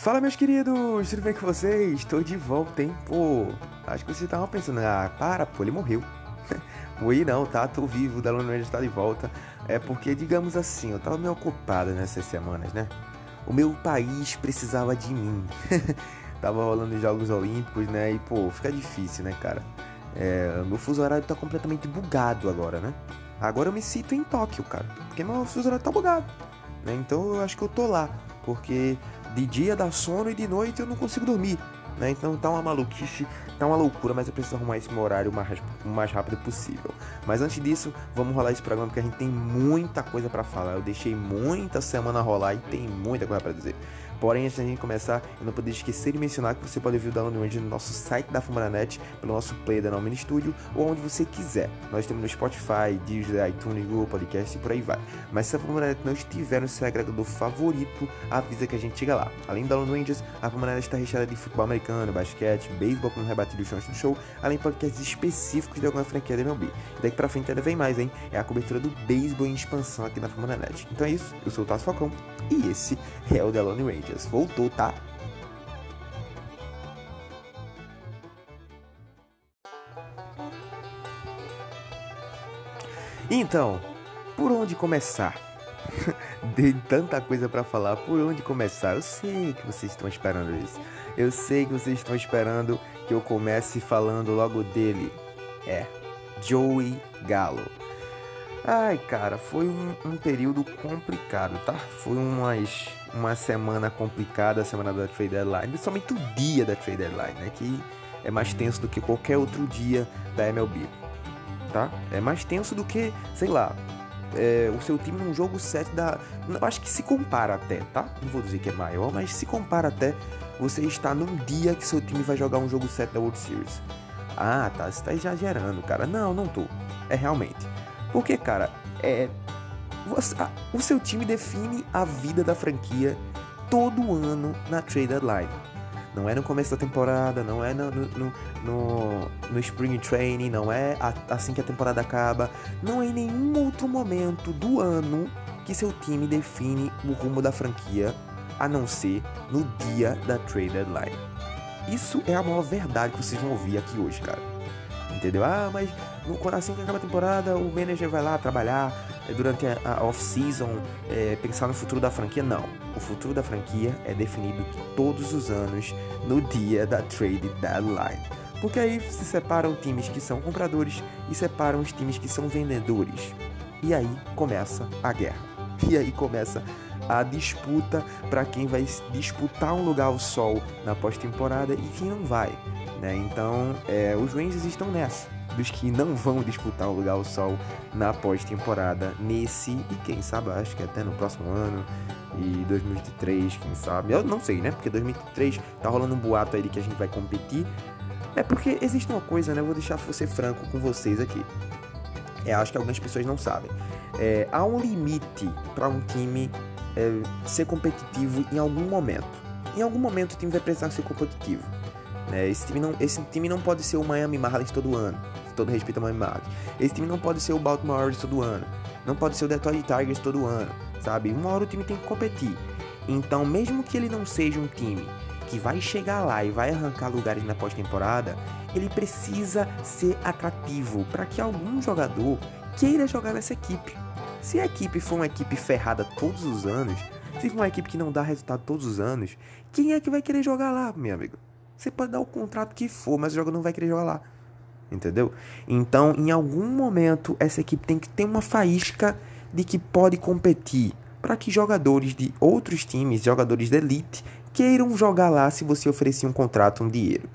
Fala, meus queridos, tudo bem com vocês? Estou de volta, hein? Pô, acho que vocês estavam pensando, ah, para, pô, ele morreu. Morri não, tá? Tô vivo, da Lona está de volta. É porque, digamos assim, eu tava meio ocupado nessas semanas, né? O meu país precisava de mim. tava rolando os Jogos Olímpicos, né? E, pô, fica difícil, né, cara? É, meu fuso horário tá completamente bugado agora, né? Agora eu me sinto em Tóquio, cara. Porque meu fuso horário tá bugado. Né? Então eu acho que eu tô lá. Porque de dia dá sono e de noite eu não consigo dormir. Né? Então tá uma maluquice, tá uma loucura, mas eu preciso arrumar esse meu horário o mais, o mais rápido possível. Mas antes disso, vamos rolar esse programa porque a gente tem muita coisa para falar. Eu deixei muita semana rolar e tem muita coisa para dizer. Porém, antes da gente começar, eu não poderia esquecer de mencionar que você pode ouvir o Download no nosso site da Fumaranet, pelo nosso player da Nomini Studio, ou onde você quiser. Nós temos no Spotify, Deezer, iTunes, Google Podcast e por aí vai. Mas se a Fumaranet não estiver no seu agregador favorito, avisa que a gente chega lá. Além do Download Rangers, a Fumaranet está recheada de futebol americano, basquete, beisebol com rebatido chão do show, além de podcasts específicos de alguma franquia da MLB. Daqui pra frente ainda vem mais, hein? É a cobertura do beisebol em expansão aqui na Fumaranet. Então é isso, eu sou o Tasso Falcão e esse é o The Lone Rangers. Voltou, tá? Então, por onde começar? De tanta coisa para falar, por onde começar? Eu sei que vocês estão esperando isso. Eu sei que vocês estão esperando que eu comece falando logo dele. É, Joey Gallo. Ai, cara, foi um, um, período complicado, tá? Foi umas, uma semana complicada, a semana da trade deadline, principalmente o dia da trade deadline, né? Que é mais tenso do que qualquer outro dia da MLB, tá? É mais tenso do que, sei lá, é, o seu time num jogo 7 da. Eu acho que se compara até, tá? Não vou dizer que é maior, mas se compara até você estar num dia que seu time vai jogar um jogo 7 da World Series. Ah, tá, você tá exagerando, cara. Não, não tô. É realmente. Porque, cara, é. Você, o seu time define a vida da franquia todo ano na trade deadline. Não é no começo da temporada, não é no, no, no, no Spring Training, não é assim que a temporada acaba. Não é em nenhum outro momento do ano que seu time define o rumo da franquia, a não ser no dia da trade deadline. Isso é a maior verdade que vocês vão ouvir aqui hoje, cara. Entendeu? Ah, mas quando assim que acaba a temporada, o manager vai lá trabalhar é, durante a off-season, é, pensar no futuro da franquia. Não. O futuro da franquia é definido todos os anos no dia da trade deadline. Porque aí se separam times que são compradores e separam os times que são vendedores. E aí começa a guerra. E aí começa a disputa para quem vai disputar um lugar ao sol na pós-temporada e quem não vai. Né? Então, é, os Rangers estão nessa dos que não vão disputar o lugar ao sol na pós-temporada nesse e quem sabe, acho que até no próximo ano e 2023, quem sabe. Eu não sei, né? Porque 2023 tá rolando um boato aí de que a gente vai competir. É porque existe uma coisa, né? Eu vou deixar você franco com vocês aqui. É, acho que algumas pessoas não sabem. É, há um limite para um time é, ser competitivo em algum momento. Em algum momento o time vai precisar ser competitivo. Né? Esse, time não, esse time não pode ser o Miami Marlins todo ano todo respeito ao Miami Marlins. Esse time não pode ser o Baltimore Orioles todo ano. Não pode ser o Detroit Tigers todo ano, sabe? Uma hora o time tem que competir. Então, mesmo que ele não seja um time que vai chegar lá e vai arrancar lugares na pós-temporada, ele precisa ser atrativo para que algum jogador queira jogar nessa equipe. Se a equipe for uma equipe ferrada todos os anos, se for uma equipe que não dá resultado todos os anos, quem é que vai querer jogar lá, meu amigo? Você pode dar o contrato que for, mas o jogador não vai querer jogar lá entendeu? Então, em algum momento, essa equipe tem que ter uma faísca de que pode competir para que jogadores de outros times, jogadores de elite, queiram jogar lá se você oferecer um contrato, um dinheiro.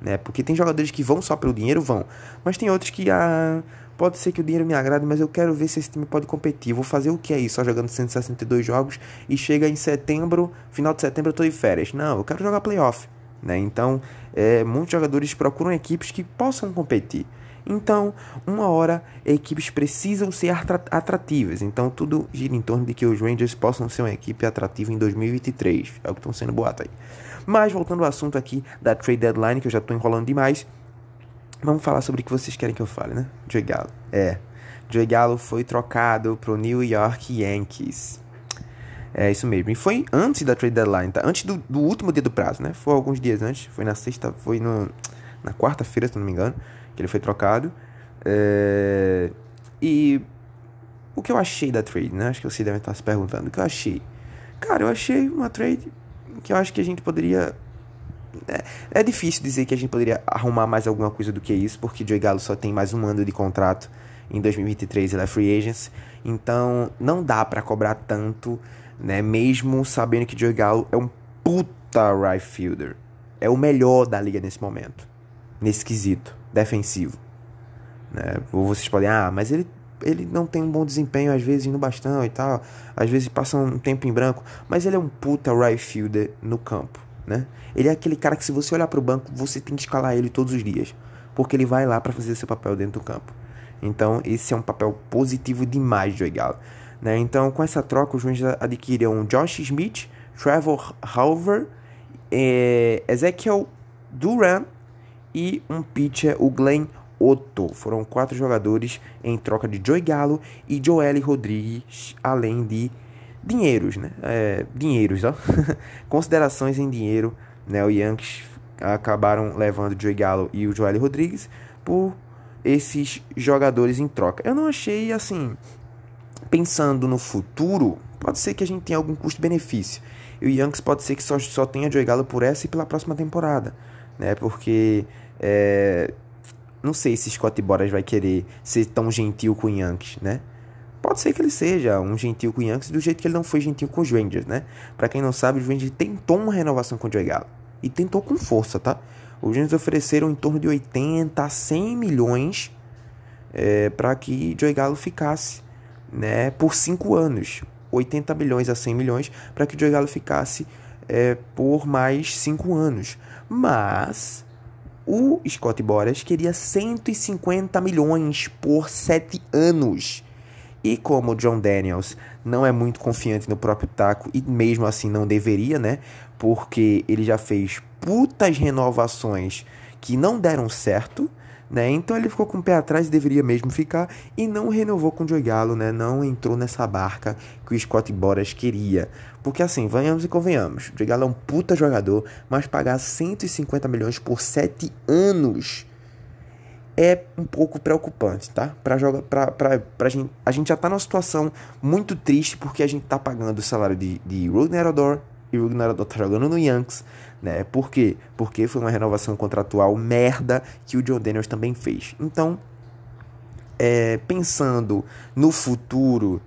Né? Porque tem jogadores que vão só pelo dinheiro, vão. Mas tem outros que, ah, pode ser que o dinheiro me agrade, mas eu quero ver se esse time pode competir. Vou fazer o que aí? Só jogando 162 jogos e chega em setembro, final de setembro eu tô de férias. Não, eu quero jogar playoff. Né? Então, é, muitos jogadores procuram equipes que possam competir. Então, uma hora, equipes precisam ser atrativas. Então, tudo gira em torno de que os Rangers possam ser uma equipe atrativa em 2023. É o que estão sendo boato aí. Mas, voltando ao assunto aqui da trade deadline, que eu já estou enrolando demais, vamos falar sobre o que vocês querem que eu fale, né? Joey Gallo. É, Joey Gallo foi trocado para o New York Yankees. É isso mesmo. E foi antes da trade deadline, tá? Antes do, do último dia do prazo, né? Foi alguns dias antes. Foi na sexta, foi no, na quarta-feira, se não me engano, que ele foi trocado. É... E o que eu achei da trade, né? Acho que você deve estar se perguntando. O que eu achei? Cara, eu achei uma trade que eu acho que a gente poderia. É, é difícil dizer que a gente poderia arrumar mais alguma coisa do que isso, porque Joey Galo só tem mais um ano de contrato. Em 2023 ele é free agent. Então não dá para cobrar tanto, né? Mesmo sabendo que Joey Galo é um puta right fielder. É o melhor da liga nesse momento. Nesse quesito defensivo. Né? Ou vocês podem, ah, mas ele ele não tem um bom desempenho às vezes no bastão e tal, às vezes passa um tempo em branco, mas ele é um puta right fielder no campo, né? Ele é aquele cara que se você olhar para o banco, você tem que escalar ele todos os dias, porque ele vai lá para fazer seu papel dentro do campo. Então, esse é um papel positivo demais do Galo, né? Então, com essa troca, os Rangers adquiriram Josh Smith, Trevor Hauver, eh, Ezekiel Duran e um pitcher, o Glenn Otto. Foram quatro jogadores em troca de Joey Galo e Joely Rodrigues, além de dinheiros, né? É, dinheiros, ó. Considerações em dinheiro, né? O Yankees acabaram levando o Joey Galo e o Joely Rodrigues por esses jogadores em troca. Eu não achei assim, pensando no futuro, pode ser que a gente tenha algum custo-benefício. E o Yankees pode ser que só, só tenha Joey Galo por essa e pela próxima temporada, né? Porque é, não sei se Scott Boras vai querer ser tão gentil com o Yankees, né? Pode ser que ele seja um gentil com o Yankees do jeito que ele não foi gentil com os Rangers, né? Para quem não sabe, os Rangers tentou uma renovação com o Joey Gallo. E tentou com força, tá? Os Rangers ofereceram em torno de 80 a 100 milhões é, para que Joey Gallo ficasse, né? Por 5 anos. 80 milhões a 100 milhões para que Joey Gallo ficasse é, por mais 5 anos. Mas o Scott Boras queria 150 milhões por 7 anos. E como o John Daniels não é muito confiante no próprio taco e mesmo assim não deveria, né? Porque ele já fez putas renovações que não deram certo né? Então ele ficou com o pé atrás e deveria mesmo ficar e não renovou com o Joey Gallo, né? Não entrou nessa barca que o Scott Boras queria. Porque assim, venhamos e convenhamos, o Joey Gallo é um puta jogador, mas pagar 150 milhões por 7 anos é um pouco preocupante, tá? Pra jogar, pra, pra, pra gente, a gente já tá numa situação muito triste porque a gente tá pagando o salário de, de Rudner Odor e o Rudner Odor tá jogando no Yankees né? Por quê? Porque foi uma renovação contratual merda que o John Daniels também fez. Então, é, pensando no futuro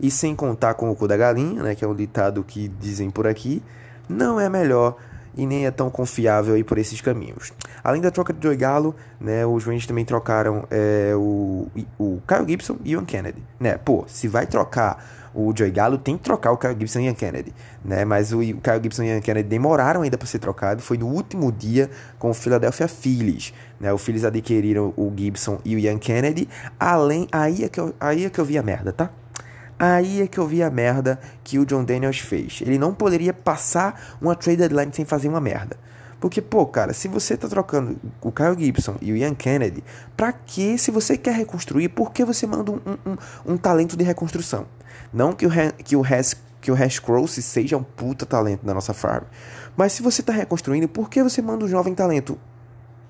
e sem contar com o cu da galinha, né, que é um ditado que dizem por aqui, não é melhor e nem é tão confiável ir por esses caminhos. Além da troca de Joey Galo, né, os Rangers também trocaram é, o, o Kyle Gibson e o Ian Kennedy. Né? Pô, se vai trocar o Joey Gallo tem que trocar o Kyle Gibson e Ian Kennedy, né? Mas o Kyle Gibson e Ian Kennedy demoraram ainda para ser trocado, foi no último dia com o Philadelphia Phillies, né? O Phillies adquiriram o Gibson e o Ian Kennedy, além aí é que eu, aí é que eu vi a merda, tá? Aí é que eu vi a merda que o John Daniels fez. Ele não poderia passar uma trade deadline sem fazer uma merda. Porque, pô, cara, se você tá trocando o Kyle Gibson e o Ian Kennedy, pra que, se você quer reconstruir, por que você manda um, um, um talento de reconstrução? Não que o, que o Hash que o Hash Cross seja um puta talento da nossa farm. Mas se você está reconstruindo, por que você manda um jovem talento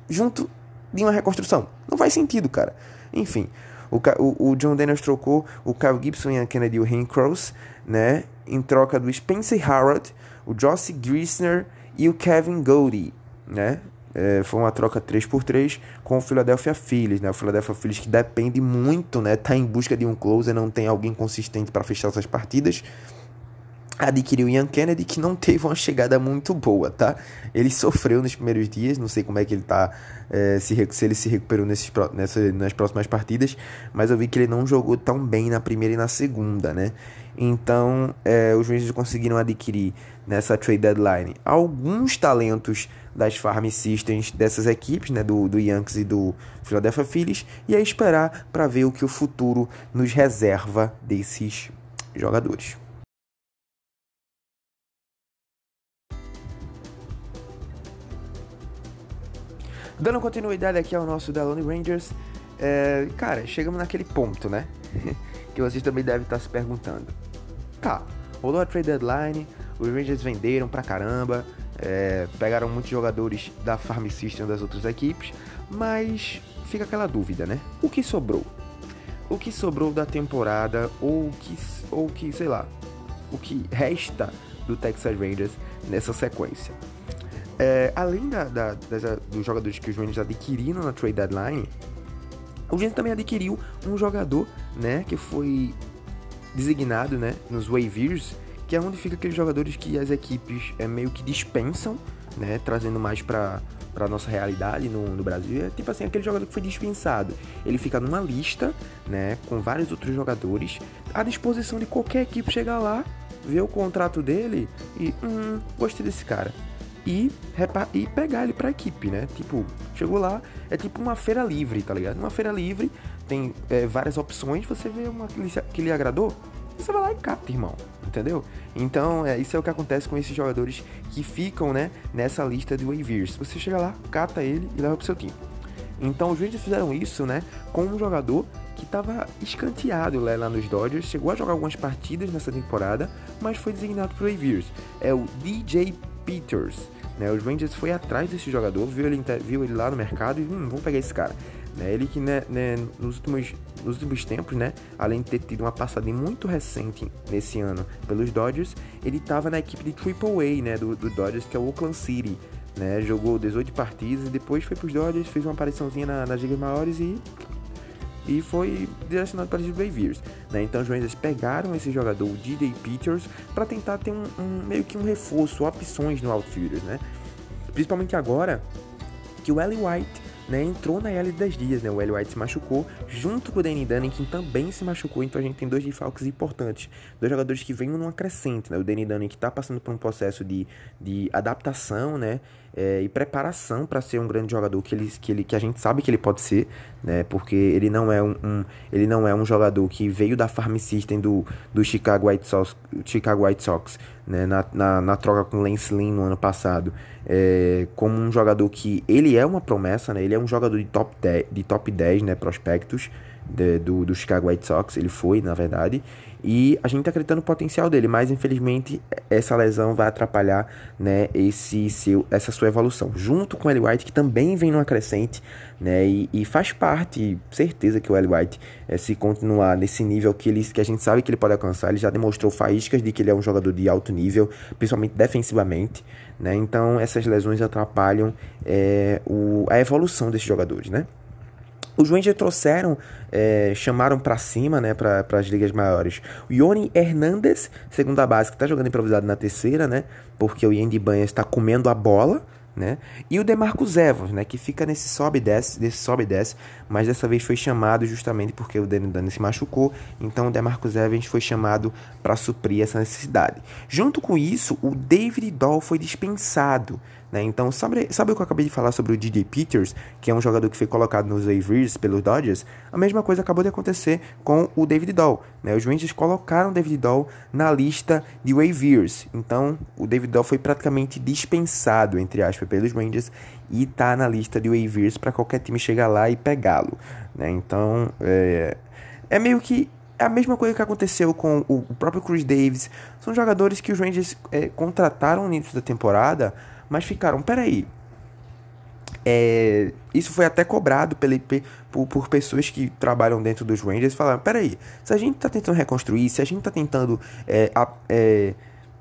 junto de uma reconstrução? Não faz sentido, cara. Enfim, o, o, o John Daniels trocou o Kyle Gibson e a Kennedy e o Cross, né? Em troca do Spencer Howard, o Josh Grisner e o Kevin Goldie, né? É, foi uma troca 3 por 3 com o Philadelphia Phillies, né? O Philadelphia Phillies que depende muito, né? Tá em busca de um closer, não tem alguém consistente para fechar essas partidas. Adquiriu Ian Kennedy, que não teve uma chegada muito boa, tá? Ele sofreu nos primeiros dias, não sei como é que ele tá, é, se, se ele se recuperou nesses, nessa, nas próximas partidas, mas eu vi que ele não jogou tão bem na primeira e na segunda, né? Então, é, os Rangers conseguiram adquirir nessa trade deadline alguns talentos das farm systems dessas equipes, né, do, do Yankees e do Philadelphia Phillies, e aí esperar para ver o que o futuro nos reserva desses jogadores. Dando continuidade aqui ao nosso Delone Rangers, é, cara, chegamos naquele ponto, né? que vocês também devem estar se perguntando. Tá, rolou a trade deadline, os Rangers venderam pra caramba, é, pegaram muitos jogadores da Farm System das outras equipes, mas fica aquela dúvida, né? O que sobrou? O que sobrou da temporada ou que, ou que sei lá, o que resta do Texas Rangers nessa sequência? É, além da, da, dos jogadores que os Rangers adquiriram na trade deadline, o Rangers também adquiriu um jogador, né, que foi designado, né, nos waivers, que é onde fica aqueles jogadores que as equipes é, meio que dispensam, né, trazendo mais para para nossa realidade no, no, Brasil. É tipo assim aquele jogador que foi dispensado. Ele fica numa lista né com vários outros jogadores à disposição de qualquer equipe chegar lá ver o contrato dele e hum, gostei desse cara e, e pegar ele pra equipe, né? Tipo, chegou lá, é tipo uma feira livre, tá ligado? Uma feira livre, tem é, várias opções, você vê uma que lhe, que lhe agradou, você vai lá e cata, irmão. Entendeu? Então, é, isso é o que acontece com esses jogadores que ficam, né, nessa lista de waivers. Você chega lá, cata ele e leva pro seu time. Então, os Rangers fizeram isso, né, com um jogador que estava escanteado lá, lá nos Dodgers, chegou a jogar algumas partidas nessa temporada, mas foi designado para waivers. É o DJ Peters. Né? Os Rangers foi atrás desse jogador, viu ele, viu ele lá no mercado e hum, vamos pegar esse cara. Né? Ele que né, né, nos, últimos, nos últimos tempos, né, além de ter tido uma passagem muito recente nesse ano pelos Dodgers, ele estava na equipe de Triple A né, do, do Dodgers, que é o Oakland City. Né? Jogou 18 partidas e depois foi para os Dodgers, fez uma apariçãozinha na, nas ligas maiores e e foi direcionado para os Waivers. Né? Então os Rangers pegaram esse jogador, o D.J. Peters, para tentar ter um, um, meio que um reforço, opções no outfielders, né? Principalmente agora que o Ellie White né, entrou na L 10 dias, né? O Ellie White se machucou, junto com o Danny Dunning, que também se machucou, então a gente tem dois desfalques importantes. Dois jogadores que vêm numa crescente, né? O Danny Dunning que está passando por um processo de, de adaptação, né? É, e preparação para ser um grande jogador que, ele, que, ele, que a gente sabe que ele pode ser, né? Porque ele não é um, um ele não é um jogador que veio da farm system do, do Chicago White Sox, Chicago White Sox né? na, na, na troca com Lance Lynn no ano passado é, como um jogador que ele é uma promessa, né? Ele é um jogador de top 10, de top 10 né, prospectos de, do, do Chicago White Sox, ele foi, na verdade. E a gente tá acreditando no potencial dele, mas infelizmente essa lesão vai atrapalhar, né, esse seu, essa sua evolução. Junto com o Eli White, que também vem numa crescente, né, e, e faz parte, certeza que o Eli White, é, se continuar nesse nível que, ele, que a gente sabe que ele pode alcançar, ele já demonstrou faíscas de que ele é um jogador de alto nível, principalmente defensivamente, né, então essas lesões atrapalham é, o, a evolução desses jogadores, né. Os Rangers trouxeram, é, chamaram para cima, né, para as ligas maiores, o Yoni Hernandez, segunda base, que está jogando improvisado na terceira, né, porque o Yandy Banhas está comendo a bola, né? E o Demarcus Evans, né, que fica nesse sobe e desce, desse sobe e desce, mas dessa vez foi chamado justamente porque o Danny Dunn se machucou, então o Demarcus Evans foi chamado para suprir essa necessidade. Junto com isso, o David Doll foi dispensado, né? Então, sabe, sabe o que eu acabei de falar sobre o DJ Peters, que é um jogador que foi colocado nos waivers pelos Dodgers? A mesma coisa acabou de acontecer com o David Doll. Né? Os Rangers colocaram o David Doll na lista de waivers. Então, o David Doll foi praticamente dispensado, entre aspas, pelos Rangers e está na lista de waivers para qualquer time chegar lá e pegá-lo. Né? Então, é, é meio que é a mesma coisa que aconteceu com o próprio Chris Davis. São jogadores que os Rangers é, contrataram no início da temporada mas ficaram, peraí. É, isso foi até cobrado pela, por, por, pessoas que trabalham dentro dos Rangers. Falaram: peraí, se a gente está tentando reconstruir, se a gente está tentando é, a, é,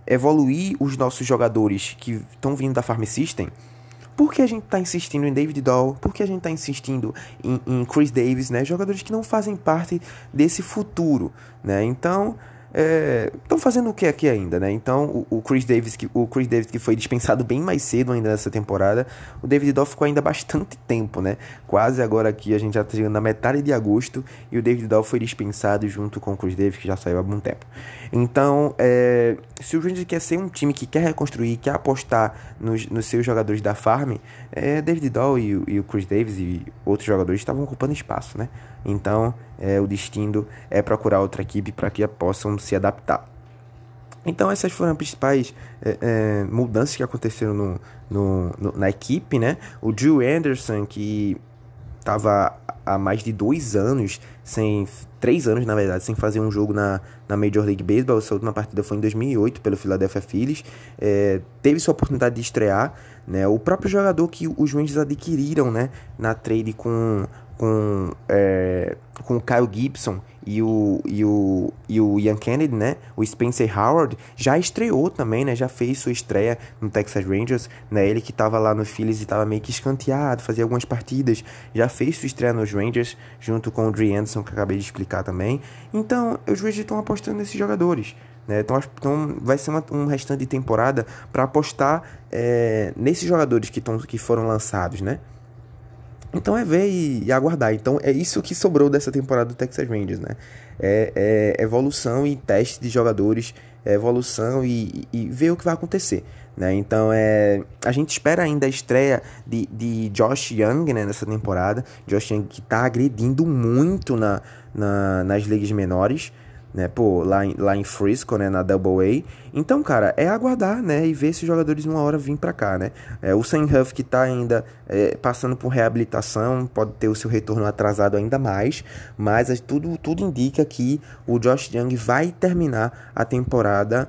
evoluir os nossos jogadores que estão vindo da Farm System, por que a gente está insistindo em David Doll? Por que a gente está insistindo em, em Chris Davis, né? Jogadores que não fazem parte desse futuro, né? Então estão é, fazendo o que aqui ainda, né? Então o, o, Chris Davis que o Chris Davis que foi dispensado bem mais cedo ainda nessa temporada, o David Doll ficou ainda bastante tempo, né? Quase agora aqui a gente já está na metade de agosto e o David Doll foi dispensado junto com o Chris Davis que já saiu há algum tempo. Então, é, se o Rangers quer ser um time que quer reconstruir, quer apostar nos, nos seus jogadores da farm, é, David Doll e, e o Chris Davis e outros jogadores estavam ocupando espaço, né? Então, é, o destino é procurar outra equipe para que possam se adaptar. Então, essas foram as principais é, é, mudanças que aconteceram no, no, no, na equipe, né? O Drew Anderson, que estava há mais de dois anos, sem três anos na verdade, sem fazer um jogo na, na Major League Baseball. Essa última partida foi em 2008 pelo Philadelphia Phillies. É, teve sua oportunidade de estrear, né? O próprio jogador que os Rangers adquiriram, né? Na trade com com, é, com o Kyle Gibson e o, e, o, e o Ian Kennedy, né? O Spencer Howard já estreou também, né? Já fez sua estreia no Texas Rangers, né? Ele que estava lá no Phillies e estava meio que escanteado, fazia algumas partidas, já fez sua estreia nos Rangers, junto com o Dre Anderson, que acabei de explicar também. Então, os Rangers estão apostando nesses jogadores. Né? Então, então vai ser uma, um restante de temporada para apostar é, nesses jogadores que, tão, que foram lançados, né? Então é ver e, e, aguardar. Então é isso que sobrou dessa temporada do Texas Rangers, né? É, é evolução e teste de jogadores, é evolução e, e, ver o que vai acontecer. Né? Então é, a gente espera ainda a estreia de, de Josh Young né, nessa temporada. Josh Young que está agredindo muito na, na, nas ligas menores né? Pô, lá em, lá em Frisco, né? Na Double A. Então, cara, é aguardar, né? E ver se os jogadores uma hora vir pra cá, né? É, o Sam Huff que tá ainda é, passando por reabilitação, pode ter o seu retorno atrasado ainda mais, mas tudo, tudo indica que o Josh Young vai terminar a temporada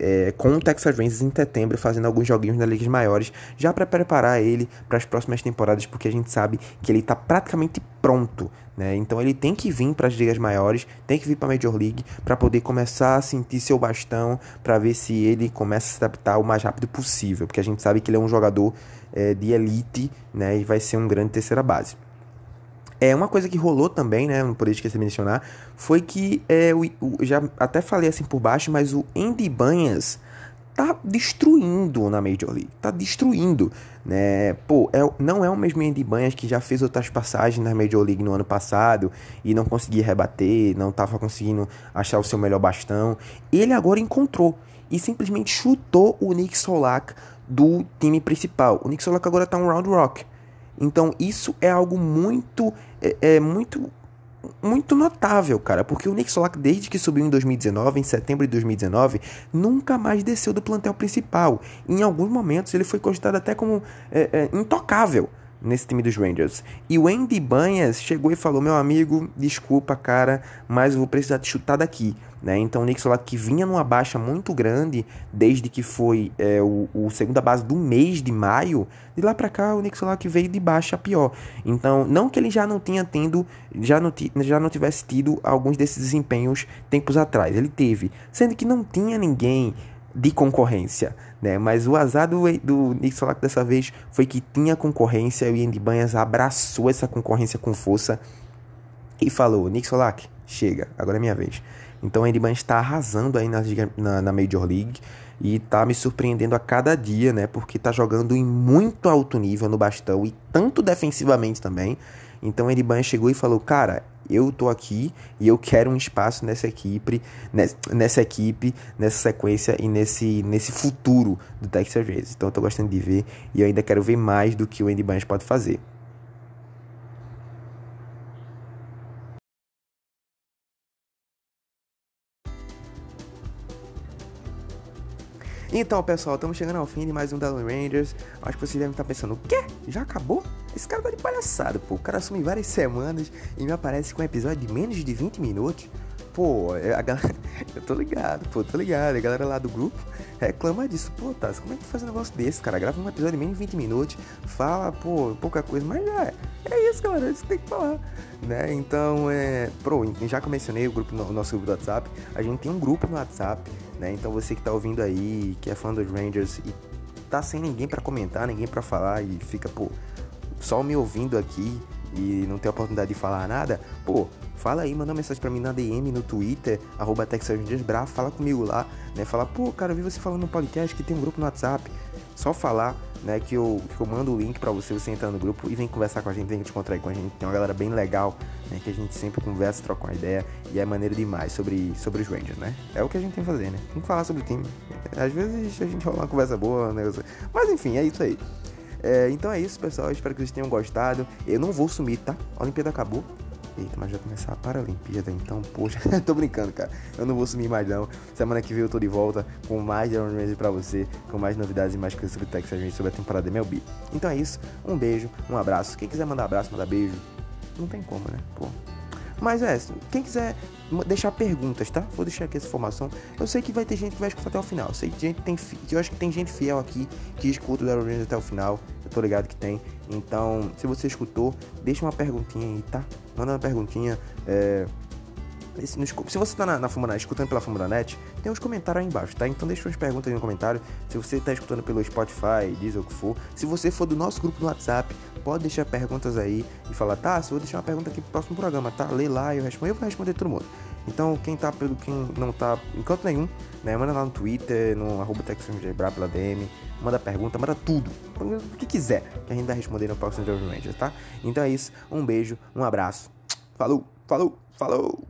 é, com o Texas Rangers em setembro, fazendo alguns joguinhos nas ligas maiores, já para preparar ele para as próximas temporadas, porque a gente sabe que ele está praticamente pronto. Né? Então ele tem que vir para as ligas maiores, tem que vir para a Major League para poder começar a sentir seu bastão, para ver se ele começa a se adaptar o mais rápido possível, porque a gente sabe que ele é um jogador é, de elite né? e vai ser um grande terceira base. É uma coisa que rolou também, né? Não poderia esquecer de mencionar, foi que é, o, o, já até falei assim por baixo, mas o Andy Banhas tá destruindo na Major League, tá destruindo, né? Pô, é, não é o mesmo Andy Banhas que já fez outras passagens na Major League no ano passado e não conseguia rebater, não tava conseguindo achar o seu melhor bastão. Ele agora encontrou e simplesmente chutou o Nick Solak do time principal. O Nick Solak agora tá um round rock. Então isso é algo muito, é, é muito, muito notável, cara, porque o Nick Solak desde que subiu em 2019, em setembro de 2019, nunca mais desceu do plantel principal. Em alguns momentos ele foi cogitado até como é, é, intocável nesse time dos Rangers. E o Andy Banhas chegou e falou: Meu amigo, desculpa, cara, mas eu vou precisar te chutar daqui. Né? Então o Nick Solak que vinha numa baixa muito grande desde que foi é, o, o, segunda base do mês de maio, de lá para cá o Nick Solak veio de baixa pior. Então não que ele já não tinha tendo, já não, já não tivesse tido alguns desses desempenhos tempos atrás, ele teve, sendo que não tinha ninguém de concorrência, né? Mas o azar do, do Nick Solak dessa vez foi que tinha concorrência e o Andy Banhas abraçou essa concorrência com força e falou: Nick Solak, chega, agora é minha vez. Então o Andy Banhas está arrasando aí na, na, na, Major League e tá me surpreendendo a cada dia, né? Porque tá jogando em muito alto nível no bastão e tanto defensivamente também. Então o Andy Banhas chegou e falou: Cara, eu tô aqui e eu quero um espaço nessa equipe, nessa equipe, nessa sequência e nesse, nesse futuro do Texas Rangers. Então eu tô gostando de ver e eu ainda quero ver mais do que o Andy Barnes pode fazer. Então, pessoal, estamos chegando ao fim de mais um Dallas Rangers. Acho que vocês devem estar pensando, o quê? Já acabou? Esse cara tá de palhaçada, pô. O cara assume várias semanas e me aparece com um episódio de menos de 20 minutos. Pô, é, a galera... eu tô ligado, pô, tô ligado. A galera lá do grupo reclama disso. Pô, tá, como é que tu faz um negócio desse, cara? Grava um episódio de menos de 20 minutos, fala, pô, pouca coisa, mas é, é isso, galera, é isso que tem que falar. Né? Então, é. Pro, já que eu mencionei o grupo, o nosso grupo do WhatsApp, a gente tem um grupo no WhatsApp né? Então você que tá ouvindo aí, que é fã dos Rangers e tá sem ninguém para comentar, ninguém para falar e fica, pô, só me ouvindo aqui e não tem oportunidade de falar nada, pô, fala aí, manda uma mensagem para mim na DM, no Twitter, arroba fala comigo lá, né? Fala, pô, cara, eu vi você falando no podcast que tem um grupo no WhatsApp. Só falar, né, que eu, que eu mando o link para você, você entrar no grupo e vem conversar com a gente, vem te encontrar aí com a gente. Tem uma galera bem legal, né, que a gente sempre conversa, troca uma ideia e é maneiro demais sobre, sobre os Rangers, né? É o que a gente tem que fazer, né? Tem que falar sobre o time. Às vezes a gente rola uma conversa boa, né? Mas enfim, é isso aí. É, então é isso, pessoal. Espero que vocês tenham gostado. Eu não vou sumir, tá? A Olimpíada acabou. Eita, mas já começar a Paralimpíada, então, poxa, tô brincando, cara. Eu não vou sumir mais não. Semana que vem eu tô de volta com mais de Iron Man pra você, com mais novidades e mais coisas sobre Texas Rangers sobre a temporada MLB. Então é isso, um beijo, um abraço. Quem quiser mandar abraço, mandar beijo, Não tem como, né? Pô. Mas é, quem quiser deixar perguntas, tá? Vou deixar aqui essa informação. Eu sei que vai ter gente que vai escutar até o final. Eu sei que gente tem, eu acho que tem gente fiel aqui que escuta o Rangers até o final. Eu tô ligado que tem. Então, se você escutou, deixa uma perguntinha aí, tá? Manda uma perguntinha. É... Se você tá na, na Fumanet, escutando pela Fumanet, tem uns comentários aí embaixo, tá? Então deixa umas perguntas aí no comentário. Se você tá escutando pelo Spotify, Diesel, o que for. Se você for do nosso grupo no WhatsApp, pode deixar perguntas aí e falar, tá, se eu vou deixar uma pergunta aqui pro próximo programa, tá? Lê lá e eu respondo. Eu vou responder todo mundo. Então, quem tá pelo quem não tá em canto nenhum, né? Manda lá no Twitter, no arroba pela DM, manda pergunta, manda tudo. O que quiser, que a gente vai responder no próximo Ranger, tá? Então é isso. Um beijo, um abraço. Falou, falou, falou!